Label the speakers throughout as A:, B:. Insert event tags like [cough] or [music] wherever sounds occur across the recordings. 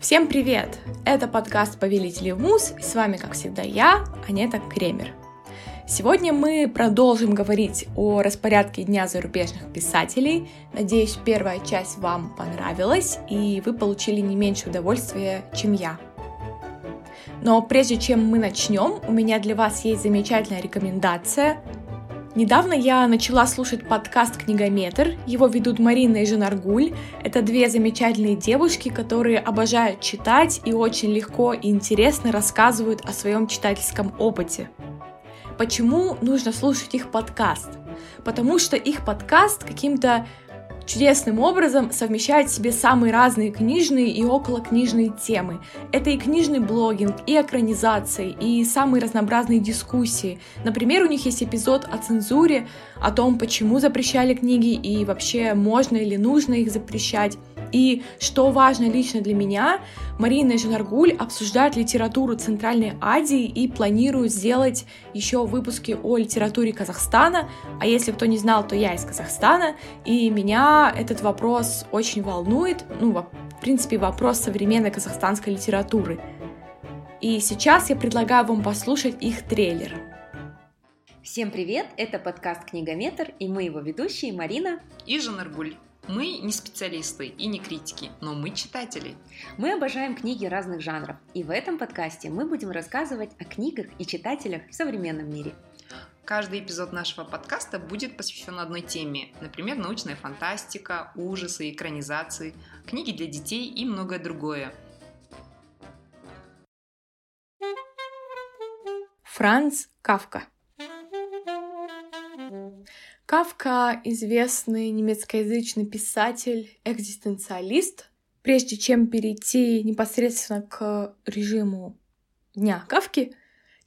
A: Всем привет! Это подкаст «Повелители в МУС» и с вами, как всегда, я, Анета Кремер. Сегодня мы продолжим говорить о распорядке Дня зарубежных писателей. Надеюсь, первая часть вам понравилась, и вы получили не меньше удовольствия, чем я. Но прежде чем мы начнем, у меня для вас есть замечательная рекомендация – Недавно я начала слушать подкаст «Книгометр». Его ведут Марина и Женаргуль. Это две замечательные девушки, которые обожают читать и очень легко и интересно рассказывают о своем читательском опыте. Почему нужно слушать их подкаст? Потому что их подкаст каким-то чудесным образом совмещает в себе самые разные книжные и околокнижные темы. Это и книжный блогинг, и экранизации, и самые разнообразные дискуссии. Например, у них есть эпизод о цензуре, о том, почему запрещали книги и вообще можно или нужно их запрещать. И что важно лично для меня, Марина и Жанаргуль обсуждают литературу Центральной Азии и планируют сделать еще выпуски о литературе Казахстана. А если кто не знал, то я из Казахстана, и меня этот вопрос очень волнует. Ну, в принципе, вопрос современной казахстанской литературы. И сейчас я предлагаю вам послушать их трейлер.
B: Всем привет! Это подкаст «Книгометр» и мы его ведущие Марина
C: и Жанаргуль. Мы не специалисты и не критики, но мы читатели.
B: Мы обожаем книги разных жанров, и в этом подкасте мы будем рассказывать о книгах и читателях в современном мире.
C: Каждый эпизод нашего подкаста будет посвящен одной теме, например, научная фантастика, ужасы, экранизации, книги для детей и многое другое.
A: Франц Кавка Кавка – известный немецкоязычный писатель, экзистенциалист. Прежде чем перейти непосредственно к режиму Дня Кавки,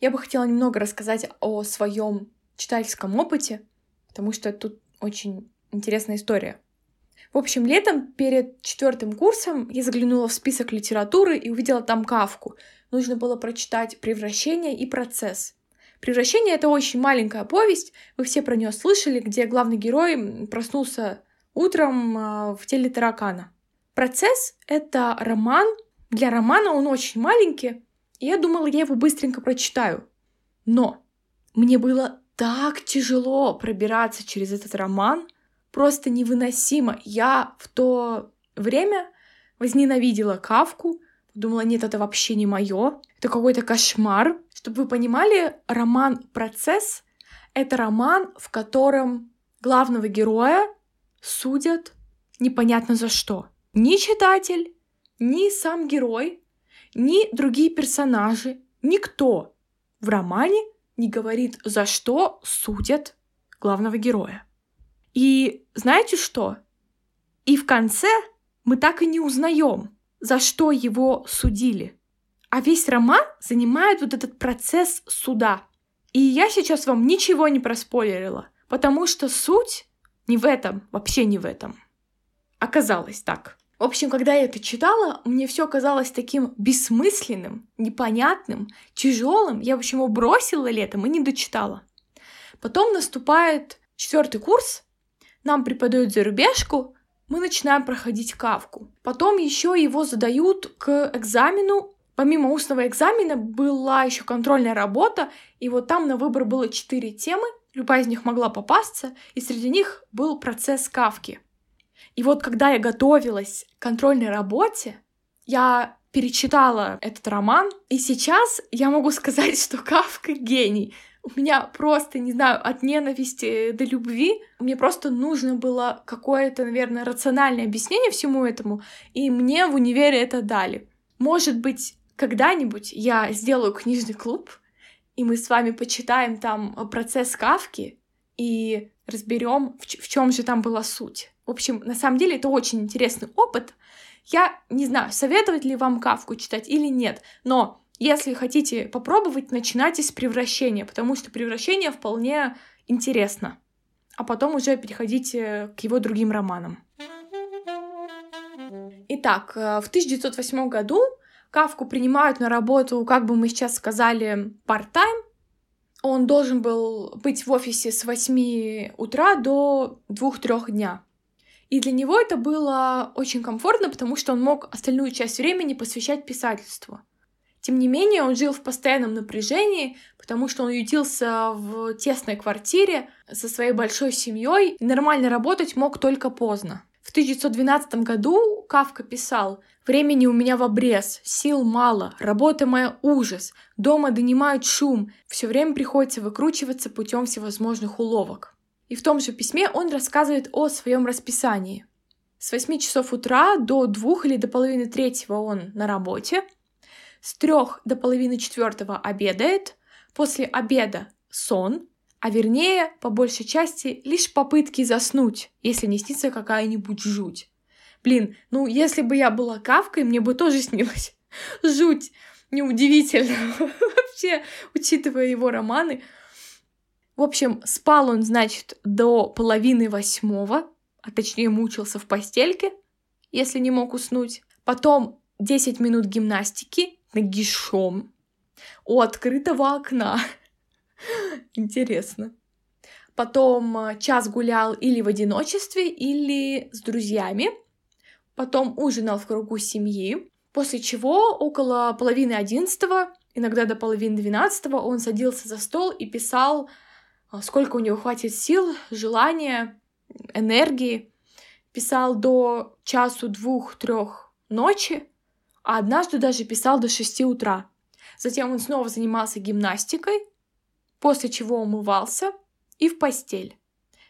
A: я бы хотела немного рассказать о своем читательском опыте, потому что тут очень интересная история. В общем, летом перед четвертым курсом я заглянула в список литературы и увидела там Кавку. Нужно было прочитать «Превращение» и «Процесс». Превращение — это очень маленькая повесть, вы все про нее слышали, где главный герой проснулся утром а, в теле таракана. Процесс — это роман. Для романа он очень маленький, и я думала, я его быстренько прочитаю. Но мне было так тяжело пробираться через этот роман, просто невыносимо. Я в то время возненавидела Кавку, Думала, нет, это вообще не мое. Это какой-то кошмар. Чтобы вы понимали, роман «Процесс» — это роман, в котором главного героя судят непонятно за что. Ни читатель, ни сам герой, ни другие персонажи, никто в романе не говорит, за что судят главного героя. И знаете что? И в конце мы так и не узнаем, за что его судили. А весь роман занимает вот этот процесс суда. И я сейчас вам ничего не проспойлерила, потому что суть не в этом, вообще не в этом. Оказалось так. В общем, когда я это читала, мне все казалось таким бессмысленным, непонятным, тяжелым. Я, в общем, его бросила летом и не дочитала. Потом наступает четвертый курс, нам преподают зарубежку, мы начинаем проходить кавку. Потом еще его задают к экзамену. Помимо устного экзамена была еще контрольная работа, и вот там на выбор было четыре темы, любая из них могла попасться, и среди них был процесс кавки. И вот когда я готовилась к контрольной работе, я перечитала этот роман, и сейчас я могу сказать, что Кавка гений у меня просто, не знаю, от ненависти до любви, мне просто нужно было какое-то, наверное, рациональное объяснение всему этому, и мне в универе это дали. Может быть, когда-нибудь я сделаю книжный клуб, и мы с вами почитаем там процесс Кавки и разберем, в, в чем же там была суть. В общем, на самом деле это очень интересный опыт. Я не знаю, советовать ли вам Кавку читать или нет, но если хотите попробовать, начинайте с превращения, потому что превращение вполне интересно. А потом уже переходите к его другим романам. Итак, э, в 1908 году Кавку принимают на работу, как бы мы сейчас сказали, part-time. Он должен был быть в офисе с 8 утра до 2-3 дня. И для него это было очень комфортно, потому что он мог остальную часть времени посвящать писательству. Тем не менее, он жил в постоянном напряжении, потому что он ютился в тесной квартире со своей большой семьей нормально работать мог только поздно. В 1912 году Кавка писал «Времени у меня в обрез, сил мало, работа моя ужас, дома донимают шум, все время приходится выкручиваться путем всевозможных уловок». И в том же письме он рассказывает о своем расписании. С 8 часов утра до 2 или до половины третьего он на работе, с 3 до половины четвертого обедает, после обеда сон, а вернее, по большей части, лишь попытки заснуть, если не снится какая-нибудь жуть. Блин, ну если бы я была кавкой, мне бы тоже снилась [laughs] жуть. Неудивительно [laughs] вообще, учитывая его романы. В общем, спал он, значит, до половины восьмого, а точнее мучился в постельке, если не мог уснуть. Потом 10 минут гимнастики нагишом у открытого окна. [laughs] Интересно. Потом э, час гулял или в одиночестве, или с друзьями. Потом ужинал в кругу семьи. После чего около половины одиннадцатого, иногда до половины двенадцатого, он садился за стол и писал а, сколько у него хватит сил, желания, энергии. Писал до часу, двух, трех ночи, а однажды даже писал до шести утра. Затем он снова занимался гимнастикой, после чего умывался и в постель.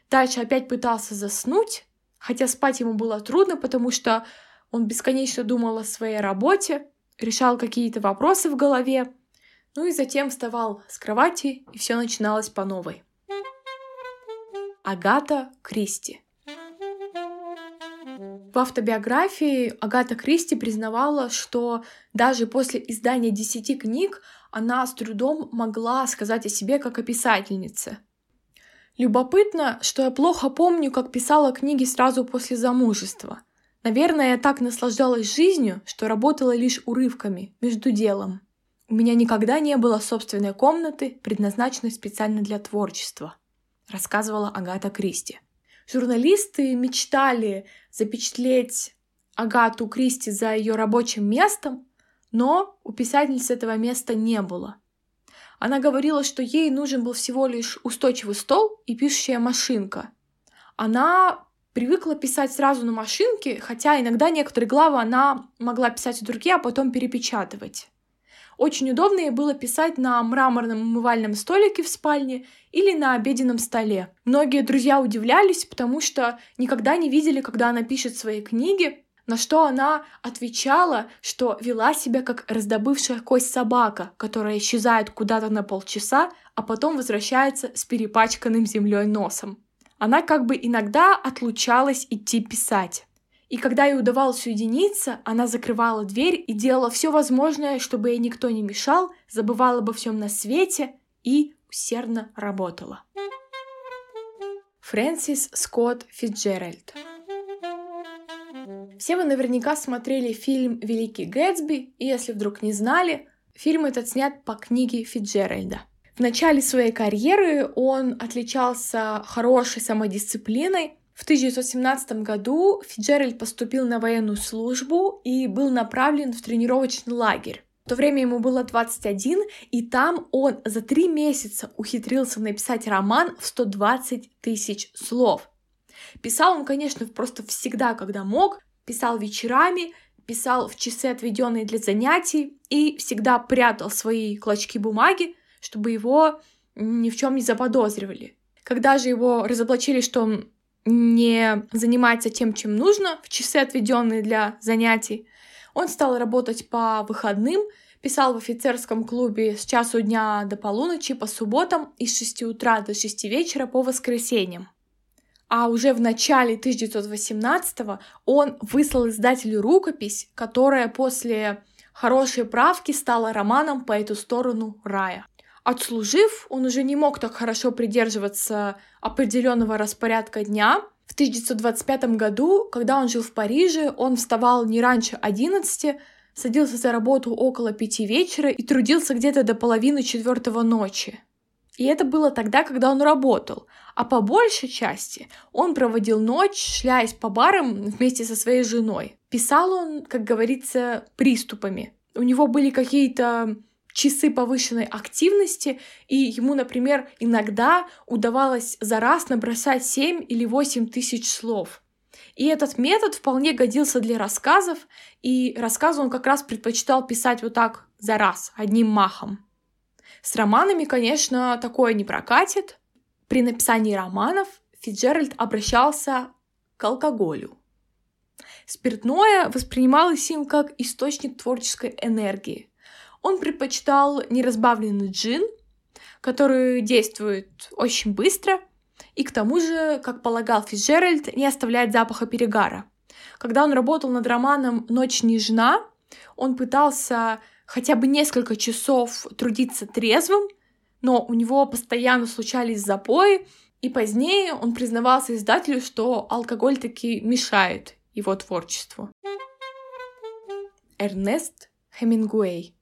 A: Дальше опять пытался заснуть, хотя спать ему было трудно, потому что он бесконечно думал о своей работе, решал какие-то вопросы в голове, ну и затем вставал с кровати, и все начиналось по новой. Агата Кристи. В автобиографии Агата Кристи признавала, что даже после издания десяти книг она с трудом могла сказать о себе как о писательнице. Любопытно, что я плохо помню, как писала книги сразу после замужества. Наверное, я так наслаждалась жизнью, что работала лишь урывками, между делом. У меня никогда не было собственной комнаты, предназначенной специально для творчества рассказывала Агата Кристи. Журналисты мечтали запечатлеть Агату Кристи за ее рабочим местом, но у писательницы этого места не было. Она говорила, что ей нужен был всего лишь устойчивый стол и пишущая машинка. Она привыкла писать сразу на машинке, хотя иногда некоторые главы она могла писать от руки, а потом перепечатывать. Очень удобно ей было писать на мраморном умывальном столике в спальне или на обеденном столе. Многие друзья удивлялись, потому что никогда не видели, когда она пишет свои книги, на что она отвечала, что вела себя как раздобывшая кость собака, которая исчезает куда-то на полчаса, а потом возвращается с перепачканным землей носом. Она как бы иногда отлучалась идти писать. И когда ей удавалось уединиться, она закрывала дверь и делала все возможное, чтобы ей никто не мешал, забывала обо всем на свете и усердно работала. Фрэнсис Скотт Фитджеральд Все вы наверняка смотрели фильм «Великий Гэтсби», и если вдруг не знали, фильм этот снят по книге Фитджеральда. В начале своей карьеры он отличался хорошей самодисциплиной, в 1917 году Фиджеральд поступил на военную службу и был направлен в тренировочный лагерь. В то время ему было 21, и там он за три месяца ухитрился написать роман в 120 тысяч слов. Писал он, конечно, просто всегда, когда мог, писал вечерами, писал в часы, отведенные для занятий, и всегда прятал свои клочки бумаги, чтобы его ни в чем не заподозривали. Когда же его разоблачили, что он не занимается тем, чем нужно, в часы, отведенные для занятий. Он стал работать по выходным, писал в офицерском клубе с часу дня до полуночи по субботам и с 6 утра до 6 вечера по воскресеньям. А уже в начале 1918 он выслал издателю рукопись, которая после хорошей правки стала романом по эту сторону рая. Отслужив, он уже не мог так хорошо придерживаться определенного распорядка дня. В 1925 году, когда он жил в Париже, он вставал не раньше 11, садился за работу около пяти вечера и трудился где-то до половины четвертого ночи. И это было тогда, когда он работал. А по большей части он проводил ночь, шляясь по барам вместе со своей женой. Писал он, как говорится, приступами. У него были какие-то часы повышенной активности, и ему, например, иногда удавалось за раз набросать 7 или 8 тысяч слов. И этот метод вполне годился для рассказов, и рассказы он как раз предпочитал писать вот так за раз, одним махом. С романами, конечно, такое не прокатит. При написании романов Фиджеральд обращался к алкоголю. Спиртное воспринималось им как источник творческой энергии. Он предпочитал неразбавленный джин, который действует очень быстро и к тому же, как полагал Фиджеральд, не оставляет запаха перегара. Когда он работал над романом «Ночь нежна», он пытался хотя бы несколько часов трудиться трезвым, но у него постоянно случались запои, и позднее он признавался издателю, что алкоголь таки мешает его творчеству. Эрнест Хемингуэй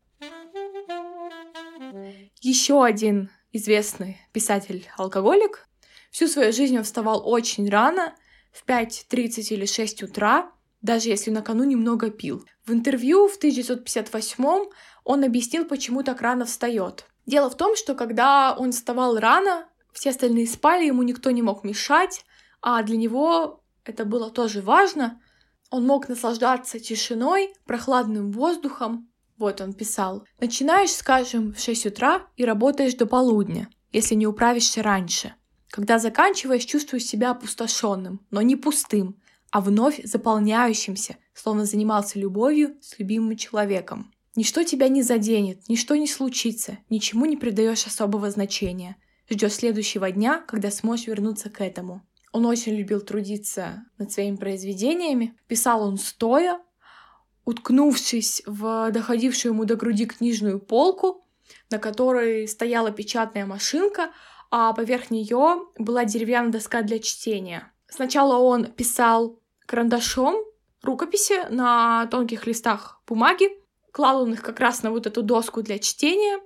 A: Еще один известный писатель-алкоголик. Всю свою жизнь он вставал очень рано, в 5.30 или 6 утра, даже если накануне много пил. В интервью в 1958 он объяснил, почему так рано встает. Дело в том, что когда он вставал рано, все остальные спали, ему никто не мог мешать, а для него это было тоже важно. Он мог наслаждаться тишиной, прохладным воздухом. Вот он писал. Начинаешь, скажем, в 6 утра и работаешь до полудня, если не управишься раньше. Когда заканчиваешь, чувствуешь себя опустошенным, но не пустым, а вновь заполняющимся, словно занимался любовью с любимым человеком. Ничто тебя не заденет, ничто не случится, ничему не придаешь особого значения. Ждешь следующего дня, когда сможешь вернуться к этому. Он очень любил трудиться над своими произведениями. Писал он стоя, уткнувшись в доходившую ему до груди книжную полку, на которой стояла печатная машинка, а поверх нее была деревянная доска для чтения. Сначала он писал карандашом рукописи на тонких листах бумаги, клал он их как раз на вот эту доску для чтения,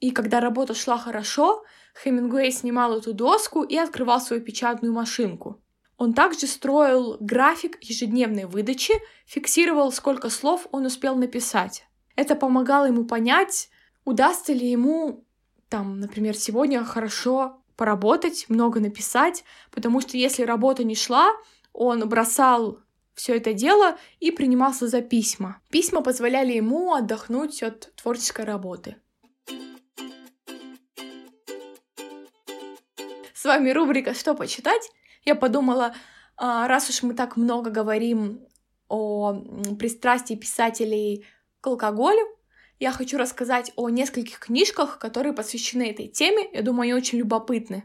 A: и когда работа шла хорошо, Хемингуэй снимал эту доску и открывал свою печатную машинку. Он также строил график ежедневной выдачи, фиксировал, сколько слов он успел написать. Это помогало ему понять, удастся ли ему, там, например, сегодня хорошо поработать, много написать, потому что если работа не шла, он бросал все это дело и принимался за письма. Письма позволяли ему отдохнуть от творческой работы. С вами рубрика «Что почитать?» Я подумала, а, раз уж мы так много говорим о пристрастии писателей к алкоголю, я хочу рассказать о нескольких книжках, которые посвящены этой теме. Я думаю, они очень любопытны.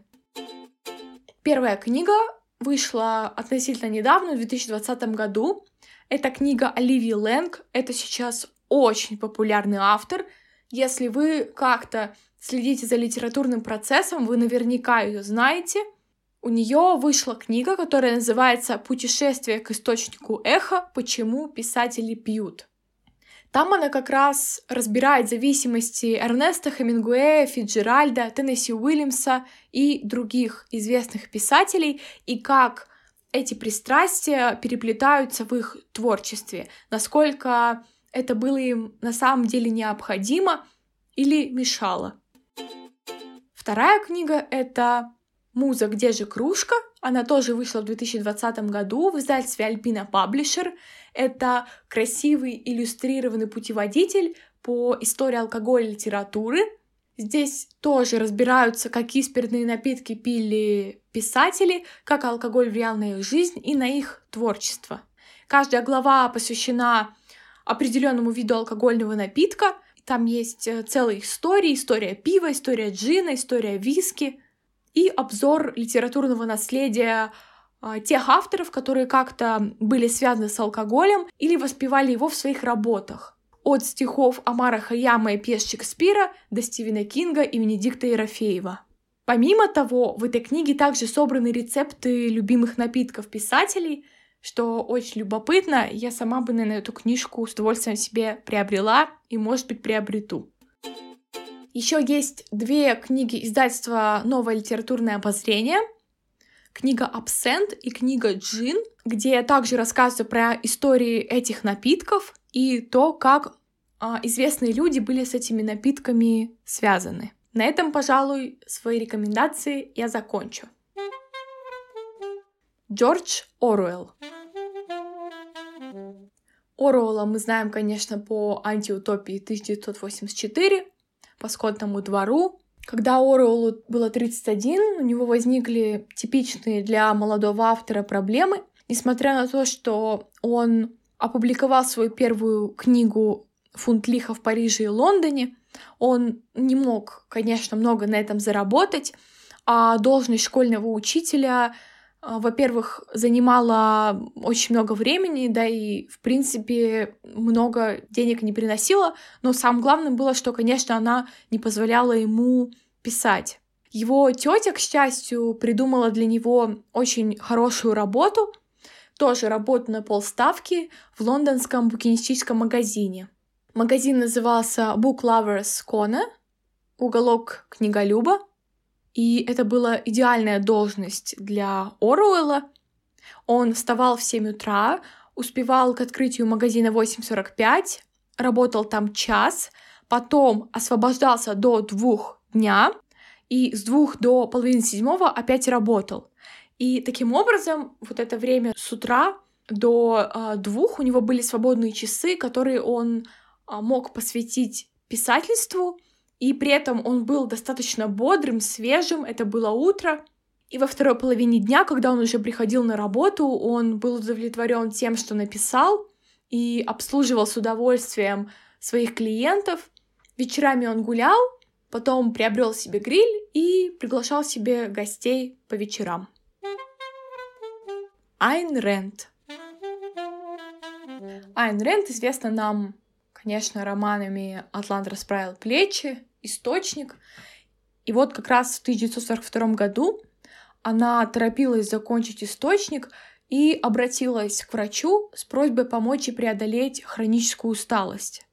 A: Первая книга вышла относительно недавно, в 2020 году. Это книга Оливии Лэнг. Это сейчас очень популярный автор. Если вы как-то следите за литературным процессом, вы наверняка ее знаете. У нее вышла книга, которая называется «Путешествие к источнику эха. Почему писатели пьют». Там она как раз разбирает зависимости Эрнеста Хемингуэя, Фиджеральда, Теннесси Уильямса и других известных писателей, и как эти пристрастия переплетаются в их творчестве, насколько это было им на самом деле необходимо или мешало. Вторая книга — это «Муза, где же кружка?» Она тоже вышла в 2020 году в издательстве Альпина Паблишер. Это красивый иллюстрированный путеводитель по истории алкоголя и литературы. Здесь тоже разбираются, какие спиртные напитки пили писатели, как алкоголь влиял на их жизнь и на их творчество. Каждая глава посвящена определенному виду алкогольного напитка. Там есть э, целая история, история пива, история джина, история виски и обзор литературного наследия а, тех авторов, которые как-то были связаны с алкоголем или воспевали его в своих работах. От стихов Амара Хаяма и пьес Шекспира до Стивена Кинга и Венедикта Ерофеева. Помимо того, в этой книге также собраны рецепты любимых напитков писателей, что очень любопытно. Я сама бы, наверное, эту книжку с удовольствием себе приобрела и, может быть, приобрету. Еще есть две книги издательства «Новое литературное обозрение». Книга «Абсент» и книга «Джин», где также рассказываю про истории этих напитков и то, как а, известные люди были с этими напитками связаны. На этом, пожалуй, свои рекомендации я закончу. Джордж Оруэлл. Оруэлла мы знаем, конечно, по антиутопии 1984, по скотному двору. Когда Оруэллу было 31, у него возникли типичные для молодого автора проблемы. Несмотря на то, что он опубликовал свою первую книгу «Фунт лиха в Париже и Лондоне», он не мог, конечно, много на этом заработать, а должность школьного учителя во-первых, занимала очень много времени, да и, в принципе, много денег не приносила, но самым главным было, что, конечно, она не позволяла ему писать. Его тетя, к счастью, придумала для него очень хорошую работу, тоже работу на полставки в лондонском букинистическом магазине. Магазин назывался Book Lovers Corner, уголок книголюба, и это была идеальная должность для Оруэлла. Он вставал в 7 утра, успевал к открытию магазина 8.45, работал там час, потом освобождался до двух дня, и с двух до половины седьмого опять работал. И таким образом, вот это время с утра до э, двух у него были свободные часы, которые он э, мог посвятить писательству, и при этом он был достаточно бодрым, свежим, это было утро. И во второй половине дня, когда он уже приходил на работу, он был удовлетворен тем, что написал, и обслуживал с удовольствием своих клиентов. Вечерами он гулял, потом приобрел себе гриль и приглашал себе гостей по вечерам. Айн Рэнд. Айн Рэнд известна нам, конечно, романами «Атлант расправил плечи», источник. И вот как раз в 1942 году она торопилась закончить источник и обратилась к врачу с просьбой помочь ей преодолеть хроническую усталость.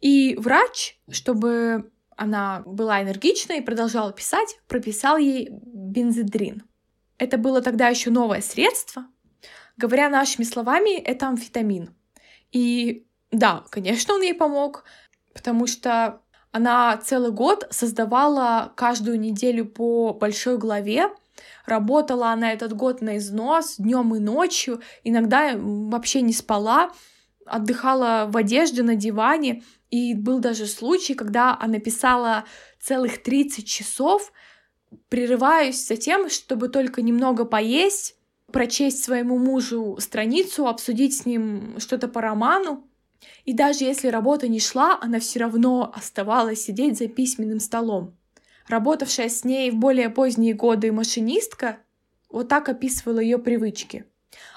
A: И врач, чтобы она была энергична и продолжала писать, прописал ей бензодрин. Это было тогда еще новое средство. Говоря нашими словами, это амфетамин. И да, конечно, он ей помог, потому что она целый год создавала каждую неделю по большой главе. Работала она этот год на износ днем и ночью, иногда вообще не спала, отдыхала в одежде на диване. И был даже случай, когда она писала целых 30 часов, прерываясь за тем, чтобы только немного поесть, прочесть своему мужу страницу, обсудить с ним что-то по роману. И даже если работа не шла, она все равно оставалась сидеть за письменным столом. Работавшая с ней в более поздние годы машинистка вот так описывала ее привычки.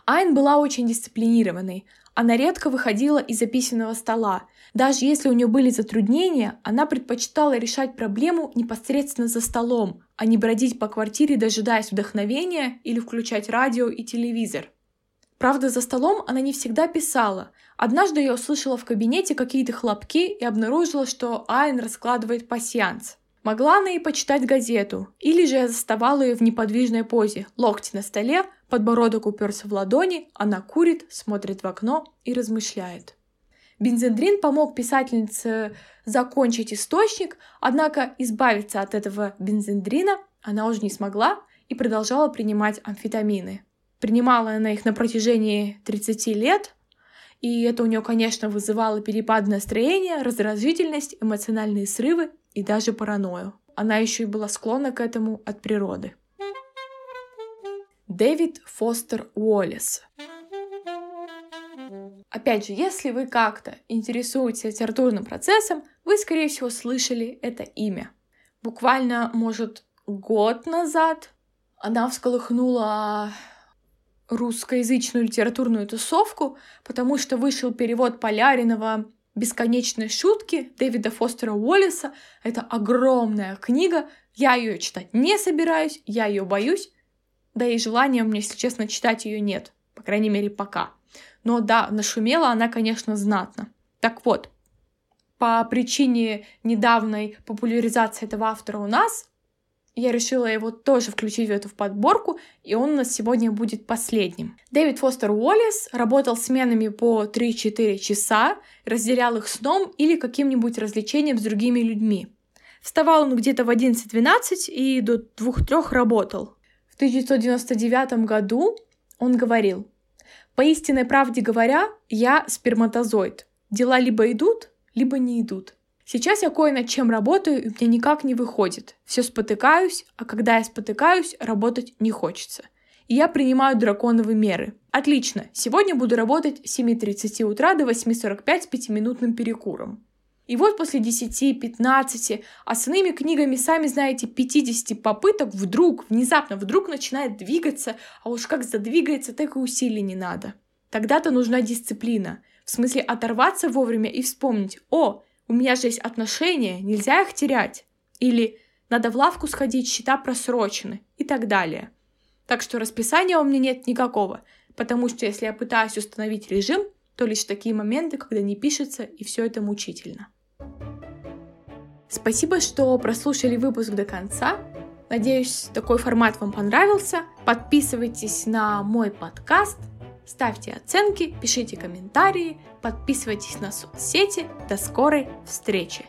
A: Айн была очень дисциплинированной. Она редко выходила из-за письменного стола. Даже если у нее были затруднения, она предпочитала решать проблему непосредственно за столом, а не бродить по квартире, дожидаясь вдохновения или включать радио и телевизор. Правда, за столом она не всегда писала. Однажды я услышала в кабинете какие-то хлопки и обнаружила, что Айн раскладывает пасьянс. Могла она и почитать газету, или же я заставала ее в неподвижной позе, локти на столе, подбородок уперся в ладони, она курит, смотрит в окно и размышляет. Бензендрин помог писательнице закончить источник, однако избавиться от этого бензендрина она уже не смогла и продолжала принимать амфетамины. Принимала она их на протяжении 30 лет, и это у нее, конечно, вызывало перепад настроения, раздражительность, эмоциональные срывы и даже паранойю. Она еще и была склонна к этому от природы. Дэвид Фостер Уоллес. Опять же, если вы как-то интересуетесь литературным процессом, вы, скорее всего, слышали это имя. Буквально, может, год назад она всколыхнула русскоязычную литературную тусовку, потому что вышел перевод Поляринова «Бесконечные шутки» Дэвида Фостера Уоллеса. Это огромная книга. Я ее читать не собираюсь, я ее боюсь. Да и желания мне, если честно, читать ее нет. По крайней мере, пока. Но да, нашумела она, конечно, знатно. Так вот, по причине недавней популяризации этого автора у нас, я решила его тоже включить в эту подборку, и он у нас сегодня будет последним. Дэвид Фостер Уоллес работал сменами по 3-4 часа, разделял их сном или каким-нибудь развлечением с другими людьми. Вставал он где-то в 11-12 и до 2-3 работал. В 1999 году он говорил, «По истинной правде говоря, я сперматозоид. Дела либо идут, либо не идут. Сейчас я кое над чем работаю, и мне никак не выходит. Все спотыкаюсь, а когда я спотыкаюсь, работать не хочется. И я принимаю драконовые меры. Отлично, сегодня буду работать с 7.30 утра до 8.45 с пятиминутным перекуром. И вот после 10-15 основными книгами, сами знаете, 50 попыток вдруг, внезапно, вдруг начинает двигаться, а уж как задвигается, так и усилий не надо. Тогда-то нужна дисциплина. В смысле оторваться вовремя и вспомнить, о, у меня же есть отношения, нельзя их терять. Или надо в лавку сходить, счета просрочены и так далее. Так что расписания у меня нет никакого, потому что если я пытаюсь установить режим, то лишь такие моменты, когда не пишется, и все это мучительно. Спасибо, что прослушали выпуск до конца. Надеюсь, такой формат вам понравился. Подписывайтесь на мой подкаст, ставьте оценки, пишите комментарии, подписывайтесь на соцсети. До скорой встречи!